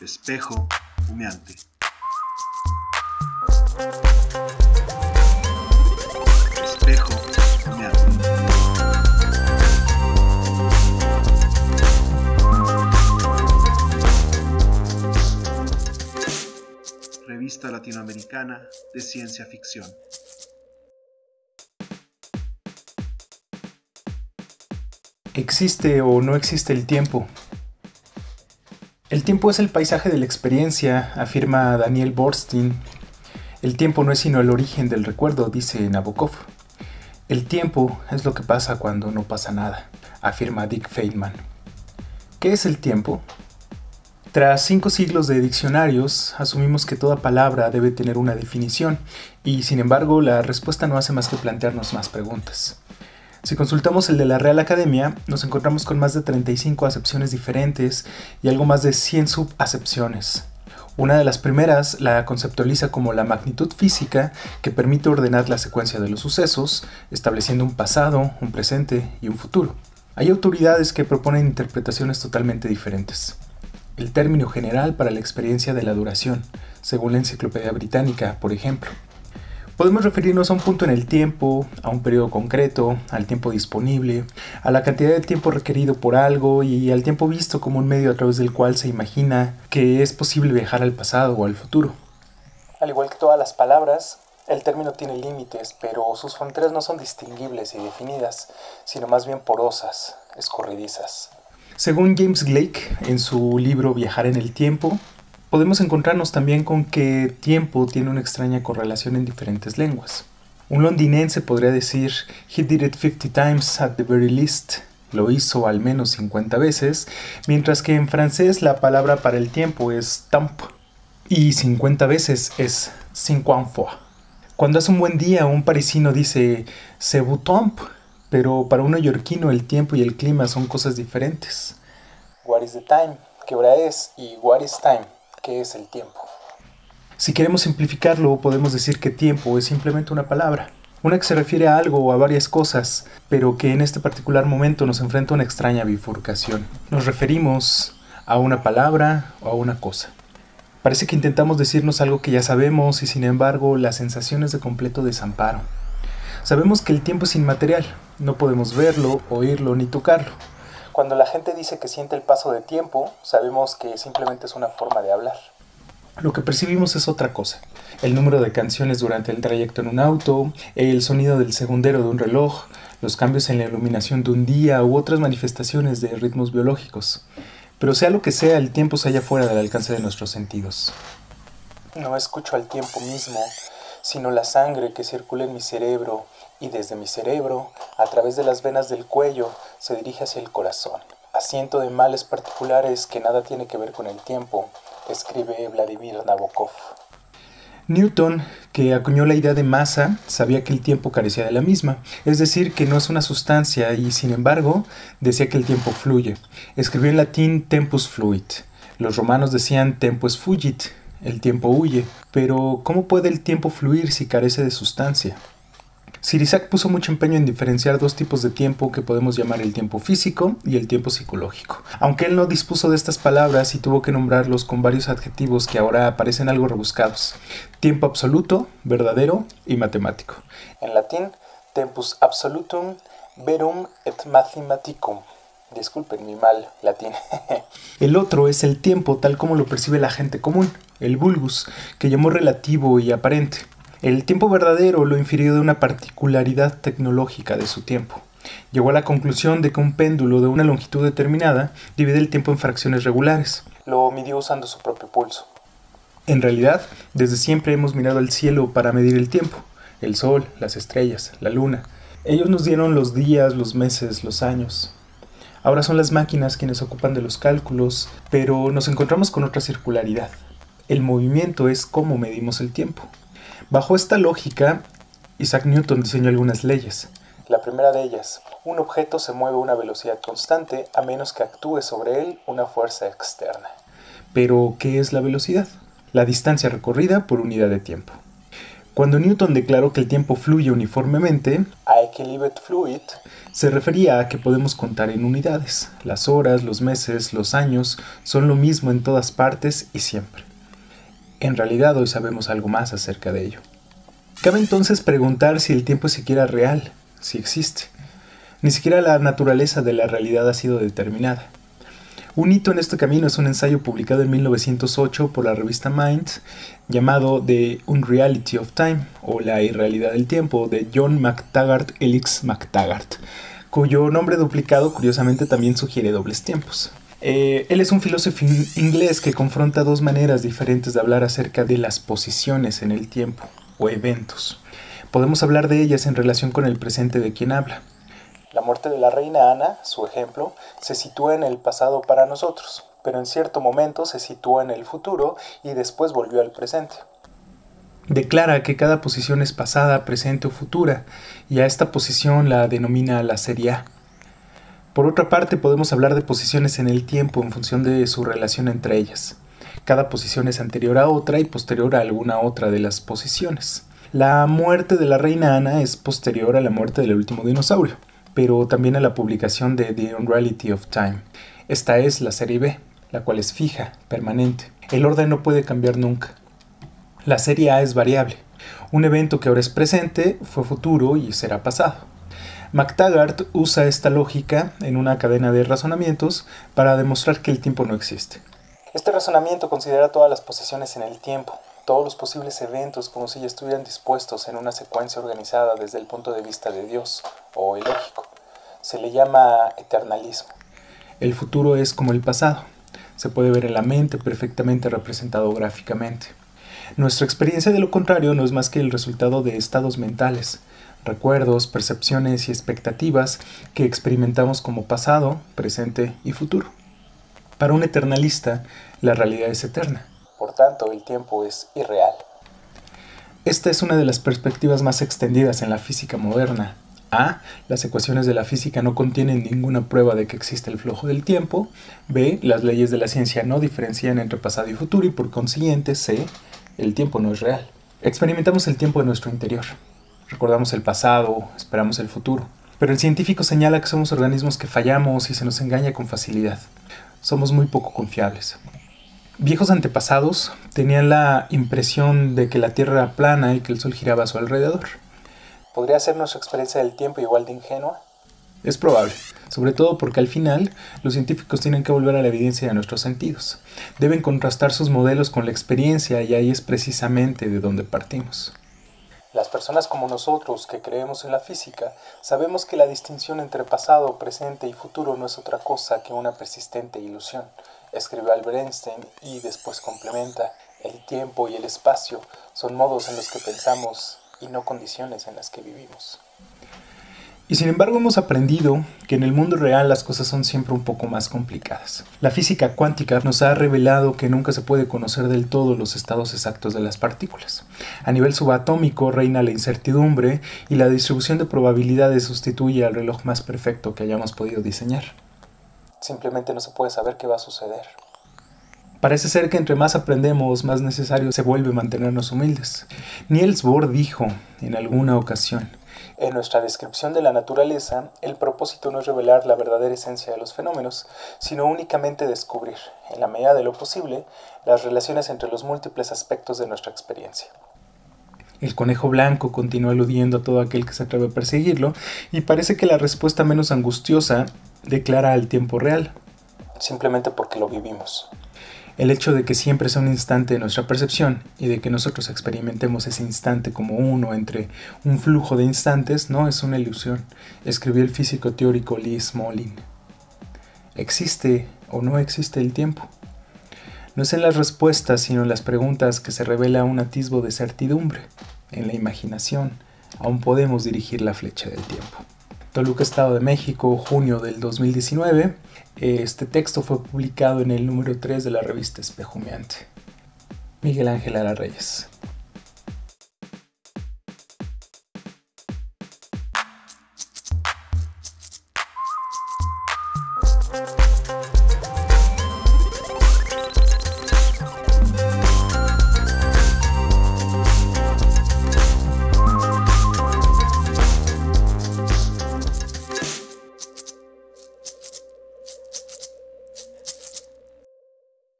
Espejo humeante. Espejo humeante. Revista Latinoamericana de Ciencia Ficción. ¿Existe o no existe el tiempo? El tiempo es el paisaje de la experiencia, afirma Daniel Borstein. El tiempo no es sino el origen del recuerdo, dice Nabokov. El tiempo es lo que pasa cuando no pasa nada, afirma Dick Feynman. ¿Qué es el tiempo? Tras cinco siglos de diccionarios, asumimos que toda palabra debe tener una definición, y sin embargo la respuesta no hace más que plantearnos más preguntas. Si consultamos el de la Real Academia, nos encontramos con más de 35 acepciones diferentes y algo más de 100 subacepciones. Una de las primeras la conceptualiza como la magnitud física que permite ordenar la secuencia de los sucesos, estableciendo un pasado, un presente y un futuro. Hay autoridades que proponen interpretaciones totalmente diferentes. El término general para la experiencia de la duración, según la Enciclopedia Británica, por ejemplo. Podemos referirnos a un punto en el tiempo, a un periodo concreto, al tiempo disponible, a la cantidad de tiempo requerido por algo y al tiempo visto como un medio a través del cual se imagina que es posible viajar al pasado o al futuro. Al igual que todas las palabras, el término tiene límites, pero sus fronteras no son distinguibles y definidas, sino más bien porosas, escorridizas. Según James Blake, en su libro Viajar en el tiempo, podemos encontrarnos también con que tiempo tiene una extraña correlación en diferentes lenguas. Un londinense podría decir, he did it 50 times at the very least, lo hizo al menos 50 veces, mientras que en francés la palabra para el tiempo es temps y 50 veces es cinquante fois. Cuando hace un buen día, un parisino dice c'est beau temps, pero para un neoyorquino el tiempo y el clima son cosas diferentes. What is the time? ¿Qué hora es? Y what is time? Qué es el tiempo. Si queremos simplificarlo, podemos decir que tiempo es simplemente una palabra, una que se refiere a algo o a varias cosas, pero que en este particular momento nos enfrenta a una extraña bifurcación. Nos referimos a una palabra o a una cosa. Parece que intentamos decirnos algo que ya sabemos y sin embargo la sensación es de completo desamparo. Sabemos que el tiempo es inmaterial, no podemos verlo, oírlo ni tocarlo. Cuando la gente dice que siente el paso de tiempo, sabemos que simplemente es una forma de hablar. Lo que percibimos es otra cosa. El número de canciones durante el trayecto en un auto, el sonido del segundero de un reloj, los cambios en la iluminación de un día u otras manifestaciones de ritmos biológicos. Pero sea lo que sea, el tiempo se halla fuera del alcance de nuestros sentidos. No escucho al tiempo mismo, sino la sangre que circula en mi cerebro y desde mi cerebro, a través de las venas del cuello, se dirige hacia el corazón. Asiento de males particulares que nada tiene que ver con el tiempo, escribe Vladimir Nabokov. Newton, que acuñó la idea de masa, sabía que el tiempo carecía de la misma, es decir, que no es una sustancia y sin embargo decía que el tiempo fluye. Escribió en latín tempus fluit. Los romanos decían tempus fugit, el tiempo huye. Pero ¿cómo puede el tiempo fluir si carece de sustancia? Sir Isaac puso mucho empeño en diferenciar dos tipos de tiempo que podemos llamar el tiempo físico y el tiempo psicológico. Aunque él no dispuso de estas palabras y tuvo que nombrarlos con varios adjetivos que ahora parecen algo rebuscados. Tiempo absoluto, verdadero y matemático. En latín, tempus absolutum verum et mathematicum. Disculpen mi mal latín. el otro es el tiempo tal como lo percibe la gente común, el vulgus, que llamó relativo y aparente. El tiempo verdadero lo infirió de una particularidad tecnológica de su tiempo. Llegó a la conclusión de que un péndulo de una longitud determinada divide el tiempo en fracciones regulares. Lo midió usando su propio pulso. En realidad, desde siempre hemos mirado al cielo para medir el tiempo. El sol, las estrellas, la luna. Ellos nos dieron los días, los meses, los años. Ahora son las máquinas quienes ocupan de los cálculos, pero nos encontramos con otra circularidad. El movimiento es cómo medimos el tiempo. Bajo esta lógica, Isaac Newton diseñó algunas leyes. La primera de ellas, un objeto se mueve a una velocidad constante a menos que actúe sobre él una fuerza externa. Pero, ¿qué es la velocidad? La distancia recorrida por unidad de tiempo. Cuando Newton declaró que el tiempo fluye uniformemente, se refería a que podemos contar en unidades. Las horas, los meses, los años son lo mismo en todas partes y siempre. En realidad hoy sabemos algo más acerca de ello. Cabe entonces preguntar si el tiempo es siquiera real, si existe. Ni siquiera la naturaleza de la realidad ha sido determinada. Un hito en este camino es un ensayo publicado en 1908 por la revista Mind llamado The Unreality of Time o La Irrealidad del Tiempo de John McTaggart Elix McTaggart, cuyo nombre duplicado curiosamente también sugiere dobles tiempos. Eh, él es un filósofo inglés que confronta dos maneras diferentes de hablar acerca de las posiciones en el tiempo o eventos. Podemos hablar de ellas en relación con el presente de quien habla. La muerte de la reina Ana, su ejemplo, se sitúa en el pasado para nosotros, pero en cierto momento se sitúa en el futuro y después volvió al presente. Declara que cada posición es pasada, presente o futura, y a esta posición la denomina la serie A. Por otra parte, podemos hablar de posiciones en el tiempo en función de su relación entre ellas. Cada posición es anterior a otra y posterior a alguna otra de las posiciones. La muerte de la reina Ana es posterior a la muerte del último dinosaurio pero también a la publicación de The Unreality of Time. Esta es la serie B, la cual es fija, permanente. El orden no puede cambiar nunca. La serie A es variable. Un evento que ahora es presente fue futuro y será pasado. McTaggart usa esta lógica en una cadena de razonamientos para demostrar que el tiempo no existe. Este razonamiento considera todas las posiciones en el tiempo, todos los posibles eventos como si ya estuvieran dispuestos en una secuencia organizada desde el punto de vista de Dios o ilógico. Se le llama eternalismo. El futuro es como el pasado. Se puede ver en la mente perfectamente representado gráficamente. Nuestra experiencia de lo contrario no es más que el resultado de estados mentales, recuerdos, percepciones y expectativas que experimentamos como pasado, presente y futuro. Para un eternalista, la realidad es eterna por tanto el tiempo es irreal. Esta es una de las perspectivas más extendidas en la física moderna. A. Las ecuaciones de la física no contienen ninguna prueba de que existe el flujo del tiempo. B. Las leyes de la ciencia no diferencian entre pasado y futuro y por consiguiente C. El tiempo no es real. Experimentamos el tiempo en nuestro interior. Recordamos el pasado, esperamos el futuro. Pero el científico señala que somos organismos que fallamos y se nos engaña con facilidad. Somos muy poco confiables viejos antepasados tenían la impresión de que la Tierra era plana y que el Sol giraba a su alrededor. ¿Podría ser nuestra experiencia del tiempo igual de ingenua? Es probable, sobre todo porque al final los científicos tienen que volver a la evidencia de nuestros sentidos. Deben contrastar sus modelos con la experiencia y ahí es precisamente de donde partimos. Las personas como nosotros que creemos en la física sabemos que la distinción entre pasado, presente y futuro no es otra cosa que una persistente ilusión escribió Albert Einstein y después complementa, el tiempo y el espacio son modos en los que pensamos y no condiciones en las que vivimos. Y sin embargo hemos aprendido que en el mundo real las cosas son siempre un poco más complicadas. La física cuántica nos ha revelado que nunca se puede conocer del todo los estados exactos de las partículas. A nivel subatómico reina la incertidumbre y la distribución de probabilidades sustituye al reloj más perfecto que hayamos podido diseñar. Simplemente no se puede saber qué va a suceder. Parece ser que entre más aprendemos, más necesario se vuelve mantenernos humildes. Niels Bohr dijo en alguna ocasión, en nuestra descripción de la naturaleza, el propósito no es revelar la verdadera esencia de los fenómenos, sino únicamente descubrir, en la medida de lo posible, las relaciones entre los múltiples aspectos de nuestra experiencia. El conejo blanco continúa aludiendo a todo aquel que se atreve a perseguirlo, y parece que la respuesta menos angustiosa declara el tiempo real, simplemente porque lo vivimos. El hecho de que siempre sea un instante de nuestra percepción y de que nosotros experimentemos ese instante como uno entre un flujo de instantes no es una ilusión, escribió el físico teórico Lee Smolin. ¿Existe o no existe el tiempo? No es en las respuestas, sino en las preguntas que se revela un atisbo de certidumbre. En la imaginación aún podemos dirigir la flecha del tiempo. Toluca, Estado de México, junio del 2019. Este texto fue publicado en el número 3 de la revista Espejumeante. Miguel Ángel Ara Reyes.